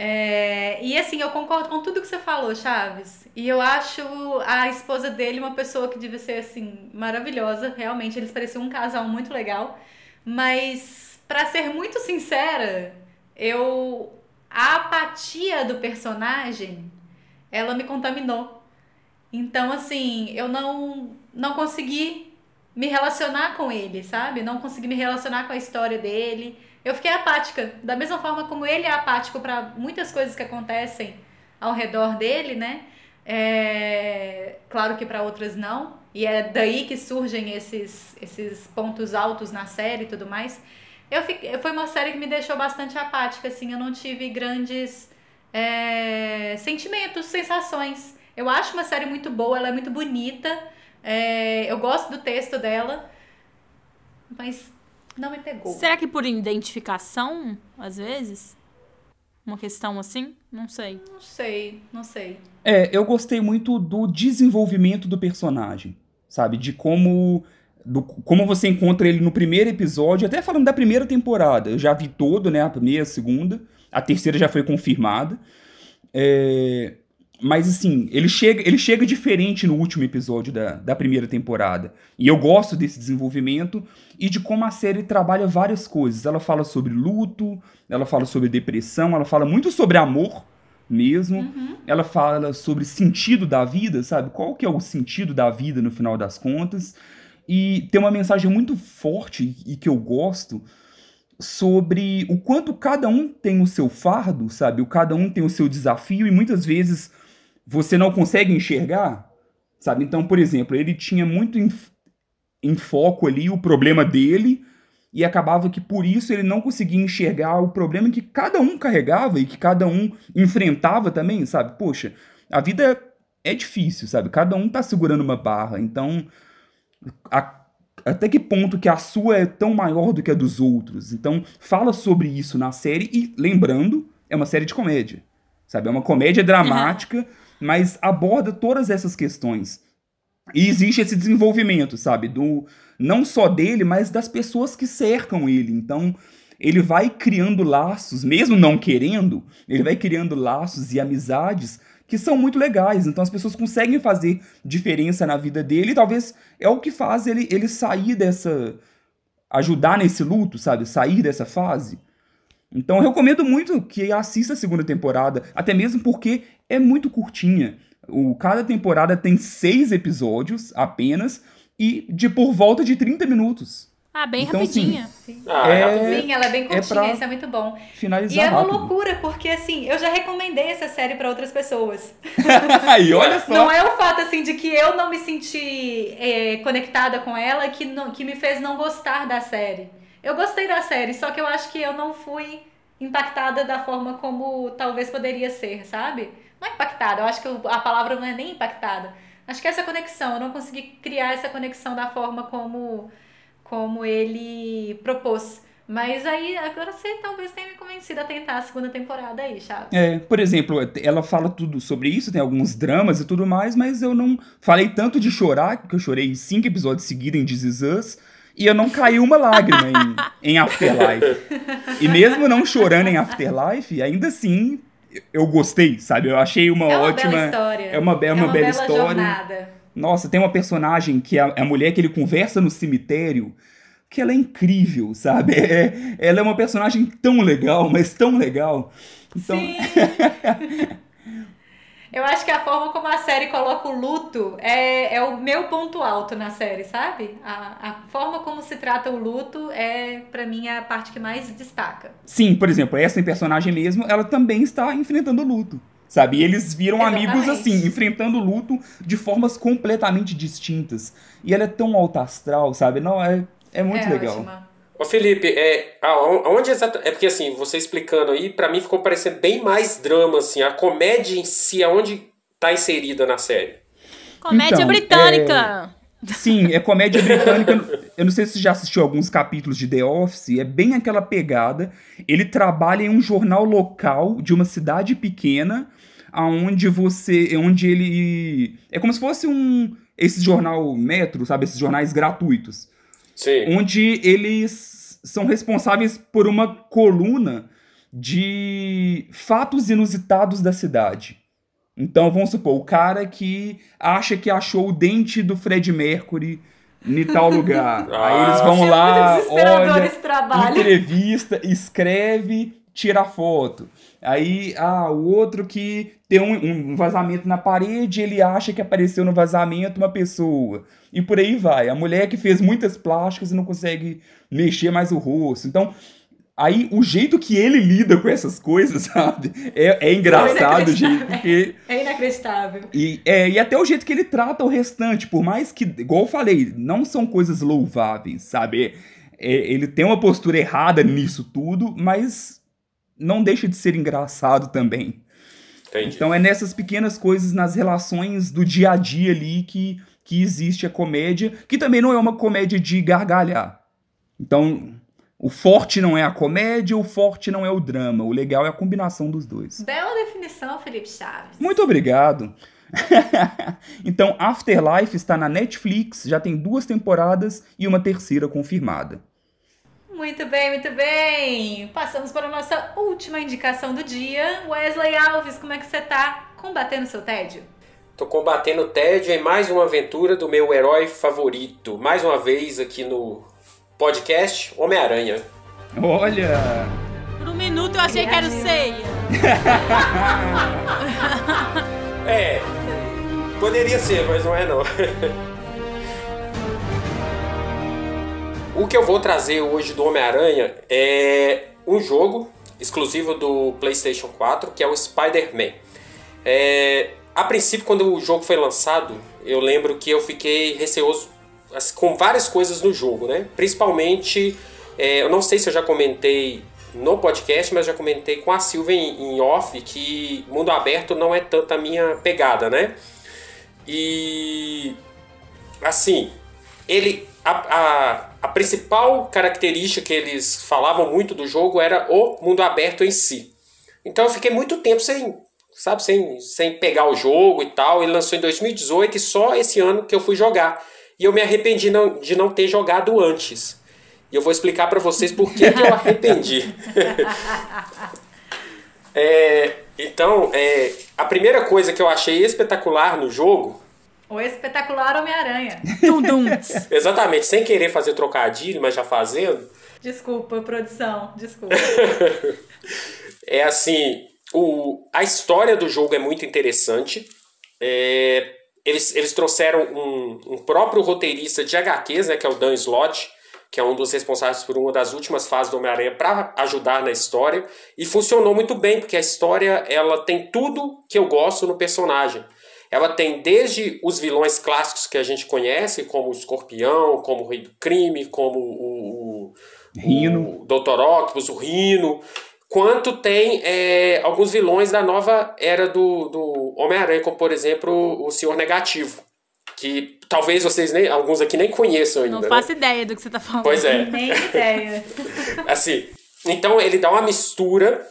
É, e assim, eu concordo com tudo que você falou, Chaves. E eu acho a esposa dele uma pessoa que devia ser assim maravilhosa. Realmente, eles pareciam um casal muito legal. Mas, pra ser muito sincera, eu a apatia do personagem, ela me contaminou. Então, assim, eu não não consegui me relacionar com ele, sabe? Não consegui me relacionar com a história dele. Eu fiquei apática, da mesma forma como ele é apático para muitas coisas que acontecem ao redor dele, né? É, Claro que para outras não. E é daí que surgem esses, esses pontos altos na série e tudo mais. Eu fiquei, foi uma série que me deixou bastante apática, assim. Eu não tive grandes é, sentimentos, sensações. Eu acho uma série muito boa, ela é muito bonita. É, eu gosto do texto dela, mas não me pegou. Será que por identificação, às vezes? Uma questão assim? Não sei. Não sei, não sei. É, eu gostei muito do desenvolvimento do personagem, sabe? De como do, como você encontra ele no primeiro episódio, até falando da primeira temporada. Eu já vi todo, né? A primeira, a segunda. A terceira já foi confirmada. É, mas assim, ele chega, ele chega diferente no último episódio da, da primeira temporada. E eu gosto desse desenvolvimento e de como a série trabalha várias coisas. Ela fala sobre luto, ela fala sobre depressão, ela fala muito sobre amor mesmo. Ela fala sobre sentido da vida, sabe? Qual que é o sentido da vida no final das contas? E tem uma mensagem muito forte e que eu gosto sobre o quanto cada um tem o seu fardo, sabe? O cada um tem o seu desafio e muitas vezes você não consegue enxergar, sabe? Então, por exemplo, ele tinha muito em, em foco ali o problema dele e acabava que por isso ele não conseguia enxergar o problema que cada um carregava e que cada um enfrentava também, sabe? Poxa, a vida é difícil, sabe? Cada um tá segurando uma barra, então a- até que ponto que a sua é tão maior do que a dos outros? Então, fala sobre isso na série e lembrando, é uma série de comédia, sabe? É uma comédia dramática, mas aborda todas essas questões. E existe esse desenvolvimento, sabe? Do não só dele, mas das pessoas que cercam ele. Então, ele vai criando laços, mesmo não querendo, ele vai criando laços e amizades que são muito legais. Então, as pessoas conseguem fazer diferença na vida dele e talvez é o que faz ele, ele sair dessa. ajudar nesse luto, sabe? Sair dessa fase. Então, eu recomendo muito que assista a segunda temporada, até mesmo porque é muito curtinha. O, cada temporada tem seis episódios apenas e de por volta de 30 minutos. Ah, bem Então, assim, rapidinha. Ah, É- rapidinho. Sim, ela é bem é curtinha, pra isso é muito bom. Finalizar E é uma rápido. loucura, porque assim, eu já recomendei essa série pra outras pessoas. [laughs] Aí, olha só. Não é o fato assim de que eu não me senti é, conectada com ela que, não, que me fez não gostar da série. Eu gostei da série, só que eu acho que eu não fui impactada da forma como talvez poderia ser, sabe? Não é impactada, eu acho que a palavra não é nem impactada. Acho que essa conexão, eu não consegui criar essa conexão da forma como, como ele propôs. Mas aí, agora você talvez tenha me convencido a tentar a segunda temporada aí, Chaves. É, por exemplo, ela fala tudo sobre isso, tem alguns dramas e tudo mais, mas eu não falei tanto de chorar, porque eu chorei cinco episódios seguidos em This Is Us, e eu não caí uma lágrima em, em Afterlife. E mesmo não chorando em Afterlife, ainda assim eu gostei, sabe? Eu achei uma, é uma ótima. bela história. É uma, é uma bela, história. jornada. Nossa, tem uma personagem que é a, a mulher que ele conversa no cemitério. que ela é incrível, sabe? [laughs] É, ela é uma personagem tão legal, mas tão legal. Então, Sim! [laughs] Eu acho que a forma como a série coloca o luto é, é o meu ponto alto na série, sabe? A, a forma como se trata o luto é, pra mim, a parte que mais destaca. sim, por exemplo, essa personagem mesmo, ela também está enfrentando luto. Sabe? E eles viram amigos Exatamente. assim, enfrentando luto de formas completamente distintas. E ela é tão alta astral, sabe? Não, é, é muito é legal. ótima. Ô Felipe, é, aonde exata, é porque assim, você explicando aí, pra mim ficou parecendo bem mais drama, assim, a comédia em si, aonde tá inserida na série. Comédia Então, britânica. Sim, é comédia britânica. Eu não sei se você já assistiu alguns capítulos de The Office. É bem aquela pegada. Ele trabalha em um jornal local de uma cidade pequena, aonde você, onde ele é como se fosse um esse jornal Metro, sabe, esses jornais gratuitos, Sim. onde eles são responsáveis por uma coluna de fatos inusitados da cidade. Então, vamos supor, o cara que acha que achou o dente do Fred Mercury em tal [laughs] lugar. Aí eles vão lá, olha, entrevista, escreve, tira foto. Aí, ah, o outro que tem um, um vazamento na parede, ele acha que apareceu no vazamento uma pessoa. E por aí vai. A mulher que fez muitas plásticas e não consegue mexer mais o rosto. Então, aí o jeito que ele lida com essas coisas, [laughs] sabe? É, é engraçado, gente, porque É inacreditável. e, é, e até o jeito que ele trata o restante, por mais que, igual eu falei, não são coisas louváveis, sabe? É, ele tem uma postura errada nisso tudo, mas não deixa de ser engraçado também. Entendi. Então é nessas pequenas coisas, nas relações do dia a dia ali que, que existe a comédia, que também não é uma comédia de gargalhar. Então, o forte não é a comédia, o forte não é o drama. O legal é a combinação dos dois. Bela definição, Felipe Chaves. Muito obrigado. [laughs] então, Afterlife está na Netflix, já tem duas temporadas e uma terceira confirmada. Muito bem, muito bem. Passamos para a nossa última indicação do dia. Wesley Alves, como é que você tá combatendo seu tédio? Tô combatendo o tédio em mais uma aventura do meu herói favorito. Mais uma vez aqui no podcast Homem-Aranha. Olha! Por um minuto eu achei que era o Ceia. [laughs] É, poderia ser, mas não é não. [laughs] o que eu vou trazer hoje do Homem-Aranha é um jogo exclusivo do PlayStation 4, que é o Spider-Man. É, a princípio, quando o jogo foi lançado, eu lembro que eu fiquei receoso assim, com várias coisas no jogo, né? Principalmente, é, eu não sei se eu já comentei no podcast, mas já comentei com a Silvia em, em off que mundo aberto não é tanto a minha pegada, né? E assim, ele a, a, a principal característica que eles falavam muito do jogo era o mundo aberto em si. Então eu fiquei muito tempo sem, sabe, sem, sem pegar o jogo e tal. Ele lançou em 2018 e só esse ano que eu fui jogar. E eu me arrependi não, de não ter jogado antes. E eu vou explicar pra vocês por que, que eu arrependi. [laughs] É, então, é, a primeira coisa que eu achei espetacular no jogo, O espetacular Homem-Aranha. [laughs] Exatamente, sem querer fazer trocadilho, mas já fazendo, Desculpa, produção. Desculpa. [laughs] é assim, o, a história do jogo é muito interessante. É, eles, eles trouxeram um, um próprio roteirista de HQs, né, que é o Dan Slott, que é um dos responsáveis por uma das últimas fases do Homem-Aranha para ajudar na história. E funcionou muito bem, porque a história ela tem tudo que eu gosto no personagem. Ela tem desde os vilões clássicos que a gente conhece, como o Escorpião, como o Rei do Crime, como o, o, Rino. o Dr. Octopus, o Rino, quanto tem é, alguns vilões da nova era do, do Homem-Aranha, como por exemplo o Senhor Negativo, que talvez vocês nem, alguns aqui nem conheçam ainda. Não né? faço ideia do que você tá falando. Pois é. Nem [laughs] ideia. Assim, então ele dá uma mistura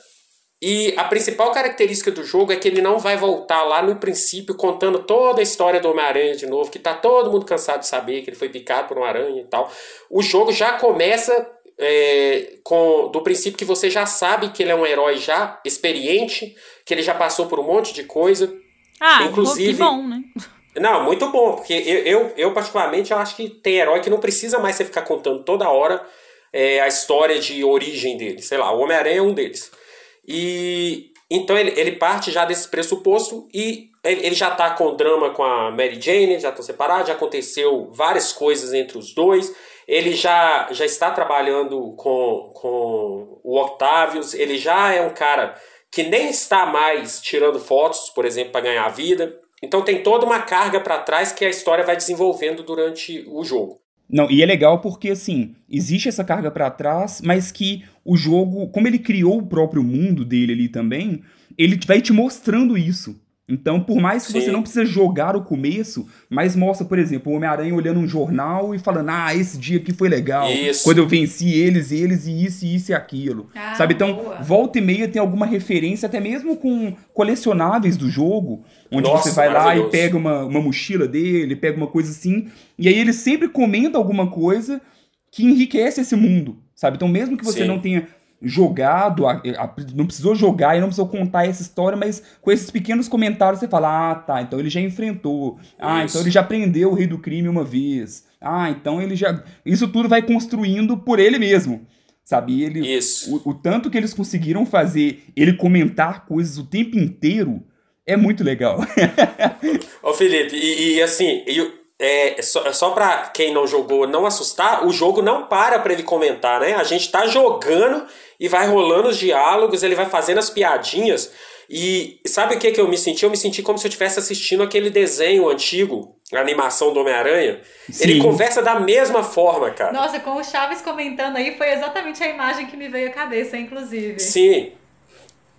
e a principal característica do jogo é que ele não vai voltar lá no princípio contando toda a história do Homem-Aranha de novo, que tá todo mundo cansado de saber que ele foi picado por uma aranha e tal. O jogo já começa é, com do princípio que você já sabe que ele é um herói já experiente, que ele já passou por um monte de coisa. Ah, Inclusive- que bom, né? Não, muito bom, porque eu, eu, eu, particularmente eu acho que tem herói que não precisa mais você ficar contando toda hora é, a história de origem dele. Sei lá, o Homem-Aranha é um deles. E então ele, ele parte já desse pressuposto e ele, já tá com drama com a Mary Jane, já estão separados, já aconteceu várias coisas entre os dois. Ele já, já está trabalhando com, com o Octavius, ele já é um cara que nem está mais tirando fotos, por exemplo, para ganhar vida. Então tem toda uma carga para trás que a história vai desenvolvendo durante o jogo. Não, e é legal porque, assim, existe essa carga para trás, mas que o jogo, como ele criou o próprio mundo dele ali também, ele vai te mostrando isso. Então, por mais que Sim. você não precisa jogar o começo, mas mostra, por exemplo, o Homem-Aranha olhando um jornal e falando: Ah, esse dia aqui foi legal. Isso. Quando eu venci eles, eles, e isso, e isso e aquilo. Ah, Sabe? Então, boa. volta e meia tem alguma referência, até mesmo com colecionáveis do jogo, onde Nossa, você vai lá e pega uma, uma mochila dele, pega uma coisa assim, e aí ele sempre comenta alguma coisa que enriquece esse mundo. Sabe? Então, mesmo que você Sim. não tenha jogado, não precisou jogar e não precisou contar essa história, mas com esses pequenos comentários você fala: ah, tá, então ele já enfrentou, ah, isso. então ele já prendeu o rei do crime uma vez, ah, então ele já. Isso tudo vai construindo por ele mesmo. Sabe? Ele, Isso. O, o tanto que eles conseguiram fazer ele comentar coisas o tempo inteiro é muito legal. [laughs] Ô Felipe, e, e assim, e, é, só, só pra quem não jogou não assustar, o jogo não para pra ele comentar, né? A gente tá jogando e vai rolando os diálogos, ele vai fazendo as piadinhas. E sabe o que, que eu me senti? Eu me senti como se eu estivesse assistindo aquele desenho antigo, a animação do Homem-Aranha. Ele conversa da mesma forma, cara. Nossa, com o Chaves comentando aí, foi exatamente a imagem que me veio à cabeça, inclusive. Sim.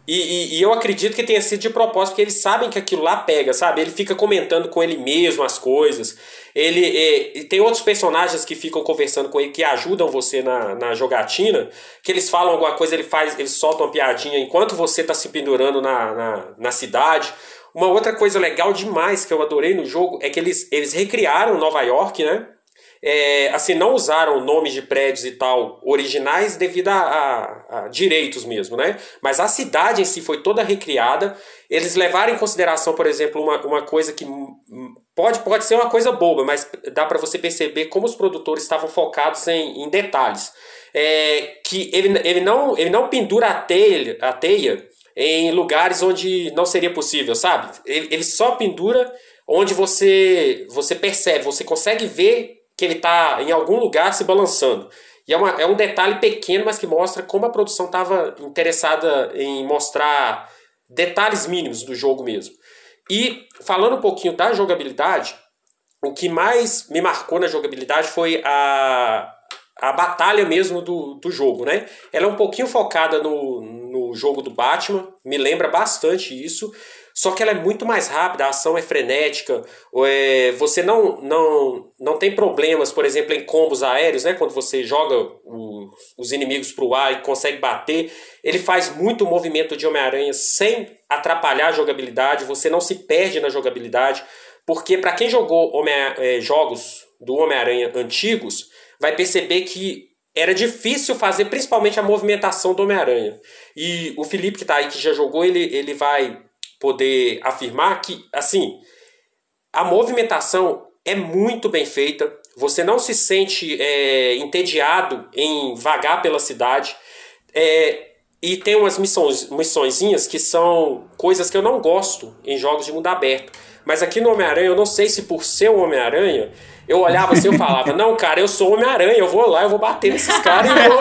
E, e, e, eu acredito que tenha sido de propósito, porque eles sabem que aquilo lá pega, sabe? Ele fica comentando com ele mesmo as coisas. Ele é, tem outros personagens que ficam conversando com ele que ajudam você na, na jogatina, que eles falam alguma coisa, ele faz, eles soltam uma piadinha enquanto você está se pendurando na, na, na cidade. Uma outra coisa legal demais que eu adorei no jogo é que eles, eles recriaram Nova York, né? É, assim, não usaram nomes de prédios e tal originais devido a, a, a, direitos mesmo, né? Mas a cidade em si foi toda recriada. Eles levaram em consideração, por exemplo, uma, uma coisa que pode, pode ser uma coisa boba, mas dá para você perceber como os produtores estavam focados em, em detalhes. É, que ele, ele, não, ele não pendura a teia, a teia em lugares onde não seria possível, sabe? Ele, ele só pendura onde você, você percebe, você consegue ver que ele está em algum lugar se balançando. E é, uma, é um detalhe pequeno, mas que mostra como a produção estava interessada em mostrar detalhes mínimos do jogo mesmo. E falando um pouquinho da jogabilidade, o que mais me marcou na jogabilidade foi a, a batalha mesmo do, do jogo, né? Ela é um pouquinho focada no, no jogo do Batman, me lembra bastante isso, só que ela é muito mais rápida, a ação é frenética, é, você não, não, não tem problemas, por exemplo, em combos aéreos, né? Quando você joga o, os inimigos para o ar e consegue bater, ele faz muito movimento de Homem-Aranha sem atrapalhar a jogabilidade, você não se perde na jogabilidade, porque para quem jogou Homem é, jogos do Homem-Aranha antigos, vai perceber que era difícil fazer principalmente a movimentação do Homem-Aranha. E o Felipe que está aí, que já jogou, ele, ele vai poder afirmar que, assim, a movimentação é muito bem feita. Você não se sente é, entediado em vagar pela cidade. É, e tem umas missões, missõezinhas que são coisas que eu não gosto em jogos de mundo aberto. Mas aqui no Homem-Aranha, eu não sei se por ser o Homem-Aranha, eu olhava assim, eu falava, não, cara, eu sou Homem-Aranha, eu vou lá, eu vou bater nesses caras e vou...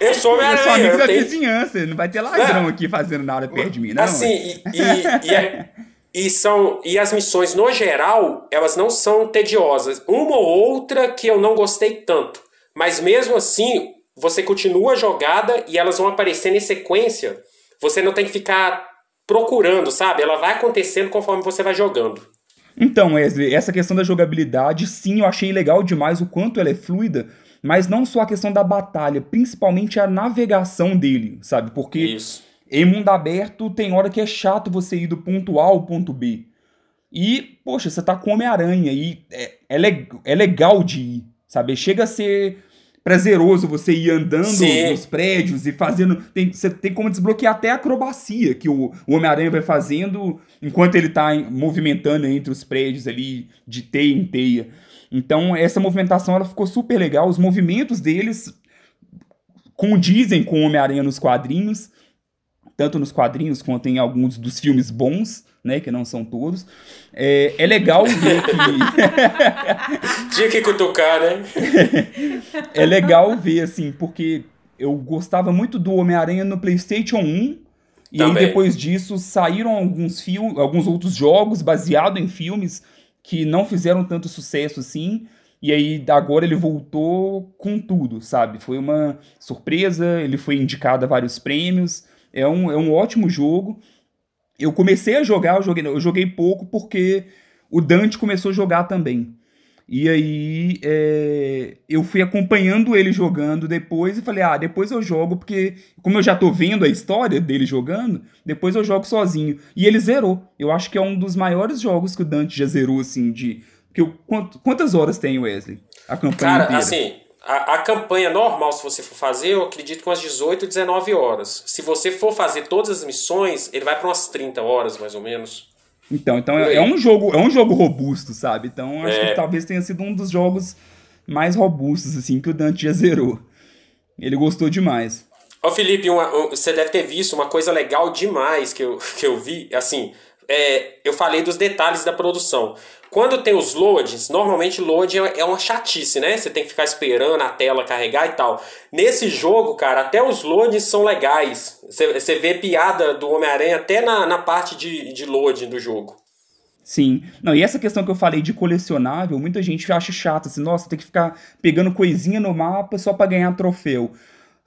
Eu sou Homem-Aranha. Eu sou amigo da tenho... vizinhança, não vai ter ladrão não. aqui fazendo nada perto de mim, não. Assim, e, e, e, é, e, são, e as missões, no geral, elas não são tediosas. Uma ou outra que eu não gostei tanto. Mas mesmo assim, você continua a jogada e elas vão aparecendo em sequência. Você não tem que ficar procurando, sabe? Ela vai acontecendo conforme você vai jogando. Então, Wesley, essa questão da jogabilidade, sim, eu achei legal demais o quanto ela é fluida, mas não só a questão da batalha, principalmente a navegação dele, sabe? Porque Isso. em mundo aberto tem hora que é chato você ir do ponto A ao ponto B. E, poxa, você tá com Homem-Aranha e é, é, é legal de ir, sabe? Chega a ser prazeroso você ir andando Sim. nos prédios e fazendo. Tem, você tem como desbloquear até a acrobacia que o, o Homem-Aranha vai fazendo enquanto ele tá movimentando entre os prédios ali, de teia em teia. Então, essa movimentação ela ficou super legal. Os movimentos deles condizem com o Homem-Aranha nos quadrinhos, tanto nos quadrinhos quanto em alguns dos filmes bons, né, que não são todos. É, é legal ver que [laughs] Tinha que cutucar, né? [laughs] é legal ver assim, porque eu gostava muito do Homem-Aranha no PlayStation 1. E aí Também. depois disso saíram alguns alguns outros jogos baseados em filmes que não fizeram tanto sucesso assim. E aí agora ele voltou com tudo, sabe? Foi uma surpresa, ele foi indicado a vários prêmios. É um, é um ótimo jogo. Eu comecei a jogar, eu joguei, eu joguei pouco porque o Dante começou a jogar também. E aí é, eu fui acompanhando ele jogando depois e falei, ah, depois eu jogo, porque como eu já tô vendo a história dele jogando, depois eu jogo sozinho. E ele zerou. Eu acho que é um dos maiores jogos que o Dante já zerou, assim, de. Que eu, quant- quantas horas tem, Wesley? A campanha Cara, inteira. assim, a, a campanha normal, se você for fazer, eu acredito que umas 18, 19 horas. Se você for fazer todas as missões, ele vai para umas 30 horas, mais ou menos. Então, então é, é um jogo, é um jogo robusto, sabe? Então acho É. que talvez tenha sido um dos jogos mais robustos assim que o Dante já zerou. Ele gostou demais. Ô Felipe, uma- um- você deve ter visto uma coisa legal demais que eu, [laughs] que eu vi. Assim, é, eu falei dos detalhes da produção. Quando tem os loadings, normalmente loading é é uma chatice, né? Você tem que ficar esperando a tela carregar e tal. Nesse jogo, cara, até os loadings são legais. Você, vê piada do Homem-Aranha até na, na parte de, de loading do jogo. Sim. Não, e essa questão que eu falei de colecionável, muita gente acha chato, assim, nossa, tem que ficar pegando coisinha no mapa só pra ganhar troféu.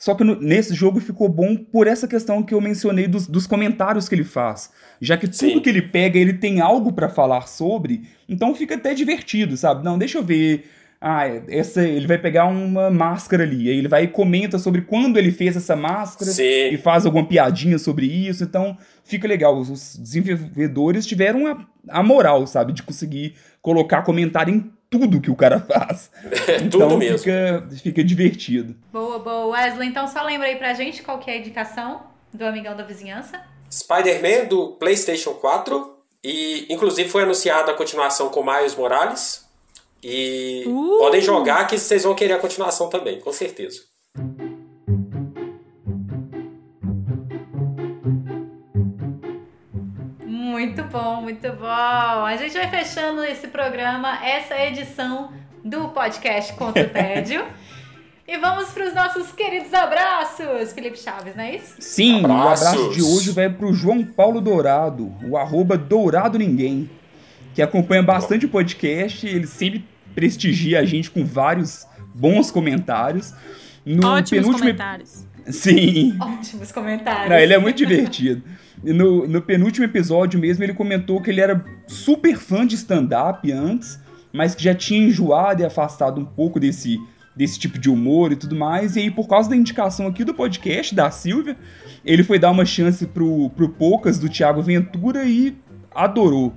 Só que no- nesse jogo ficou bom por essa questão que eu mencionei dos, dos comentários que ele faz. Já que tudo Sim. que ele pega, ele tem algo pra falar sobre, então fica até divertido, sabe? Não, deixa eu ver. Ah, essa, ele vai pegar uma máscara ali. Aí ele vai e comenta sobre quando ele fez essa máscara Sim. e faz alguma piadinha sobre isso. Então fica legal. Os- Os desenvolvedores tiveram a, a moral, sabe? De conseguir colocar comentário em tudo que o cara faz. [laughs] Então Tudo mesmo. Fica, fica divertido. Boa, boa. Wesley, então só lembra aí pra gente qual que é a indicação do Amigão da Vizinhança. Spider-Man do PlayStation 4. E, inclusive, foi anunciada a continuação com Miles Morales. E Uh! podem jogar que vocês vão querer a continuação também, com certeza. Muito bom, muito bom. A gente vai fechando esse programa, essa edição do podcast Contra o [laughs] Tédio. e vamos para os nossos queridos abraços, Felipe Chaves, não é isso? Sim, Abraços. o abraço de hoje vai pro João Paulo Dourado, o arroba Dourado Ninguém, que acompanha bastante o podcast, ele sempre prestigia a gente com vários bons comentários. No Ótimos penúltimo comentários. Sim. Ótimos comentários. Não, ele é muito divertido. No, no penúltimo episódio mesmo, ele comentou que ele era super fã de stand-up antes, mas que já tinha enjoado e afastado um pouco desse, desse tipo de humor e tudo mais. E aí, por causa da indicação aqui do podcast da Silvia, ele foi dar uma chance pro, pro Poucas do Thiago Ventura e adorou.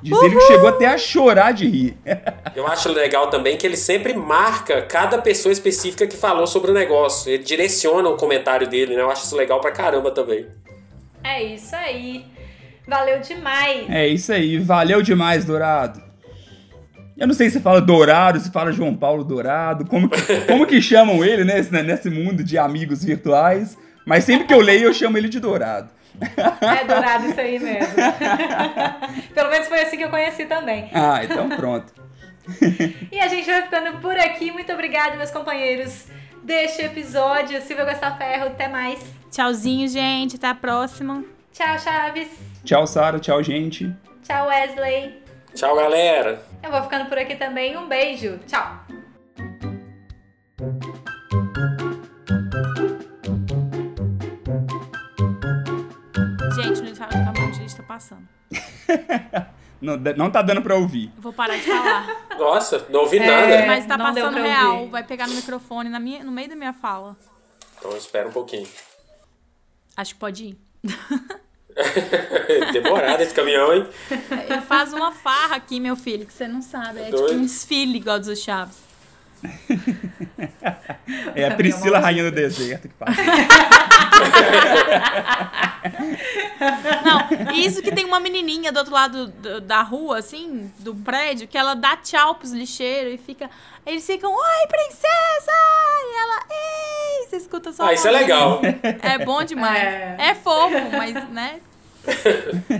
Diz ele que chegou até a chorar de rir. [laughs] Eu acho legal também que ele sempre marca cada pessoa específica que falou sobre o negócio. Ele direciona o comentário dele, né? Eu acho isso legal pra caramba também. É isso aí. Valeu demais. É isso aí, valeu demais, Dourado. Eu não sei se fala Dourado, se fala João Paulo Dourado, como que, [laughs] como que chamam ele né, nesse, nesse mundo de amigos virtuais, mas sempre que eu leio eu chamo ele de Dourado. É dourado isso aí mesmo. [laughs] Pelo menos foi assim que eu conheci também. Ah, então pronto. E a gente vai ficando por aqui. Muito obrigada, meus companheiros, deste episódio. Silvia Gostaferro, até mais. Tchauzinho, gente. Até a próxima. Tchau, Chaves. Tchau, Sara, tchau, gente. Tchau, Wesley. Tchau, galera! Eu vou ficando por aqui também. Um beijo. Tchau. Gente, o caminhão de lista tá passando. [laughs] Não, não tá dando pra ouvir. Eu vou parar de falar. Nossa, não ouvi É. nada. Mas tá não passando real. ouvir. Vai pegar no microfone na minha, no meio da minha fala. Então espera um pouquinho. Acho que pode ir. [laughs] Demorado esse caminhão, hein? Ele faz uma farra aqui, meu filho, que você não sabe. É tipo Doido. um desfile igual dos Chaves. É a Priscila Rainha do Deserto que passa. [laughs] Não, e isso que tem uma menininha do outro lado do- da rua, assim, do prédio, que ela dá tchau pros lixeiros e fica. Eles ficam, oi, princesa! E ela, ei! Você escuta só. a Ah, isso é legal. É bom demais. É. É, fofo, mas, né?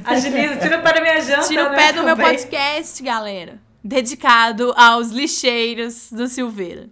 Agiliza, tira para minha janta. Tira o né, pé do meu podcast, galera. Dedicado aos lixeiros do Silveira.